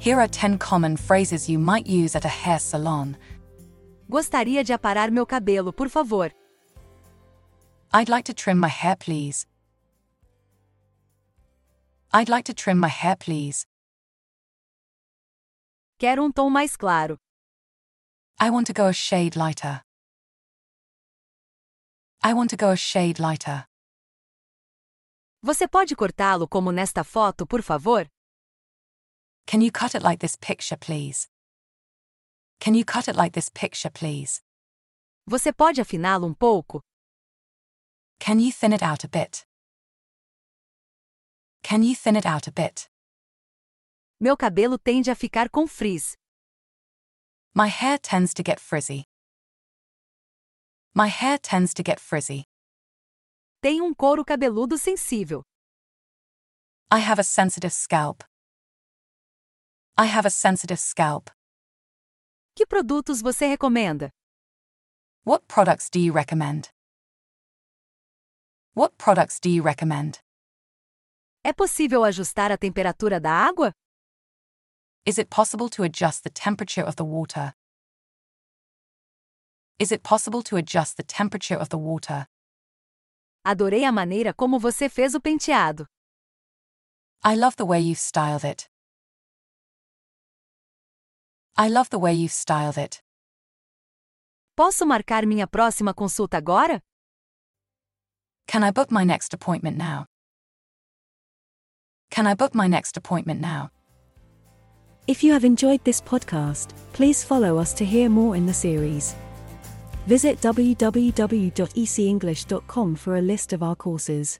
Here are 10 common phrases you might use at a hair salon. Gostaria de aparar meu cabelo, por favor. I'd like to trim my hair, please. I'd like to trim my hair, please. Quero um tom mais claro. I want to go a shade lighter. I want to go a shade lighter. Você pode cortá-lo como nesta foto, por favor? Can you cut it like this picture, please? Can you cut it like this picture, please? Você pode afiná-lo um pouco? Can you thin it out a bit? Can you thin it out a bit? Meu cabelo tende a ficar com frizz. My hair tends to get frizzy. My hair tends to get frizzy. Tenho um couro cabeludo sensível. I have a sensitive scalp. I have a sensitive scalp. Que produtos você recomenda? What products do you recommend? What products do you recommend? É possível ajustar a temperatura da água? Is it possible to adjust the temperature of the water? Is it possible to adjust the temperature of the water? Adorei a maneira como você fez o penteado. I love the way you've styled it. I love the way you've styled it. Posso marcar minha próxima consulta agora? Can I book my next appointment now? Can I book my next appointment now? If you have enjoyed this podcast, please follow us to hear more in the series. Visit www.ecenglish.com for a list of our courses.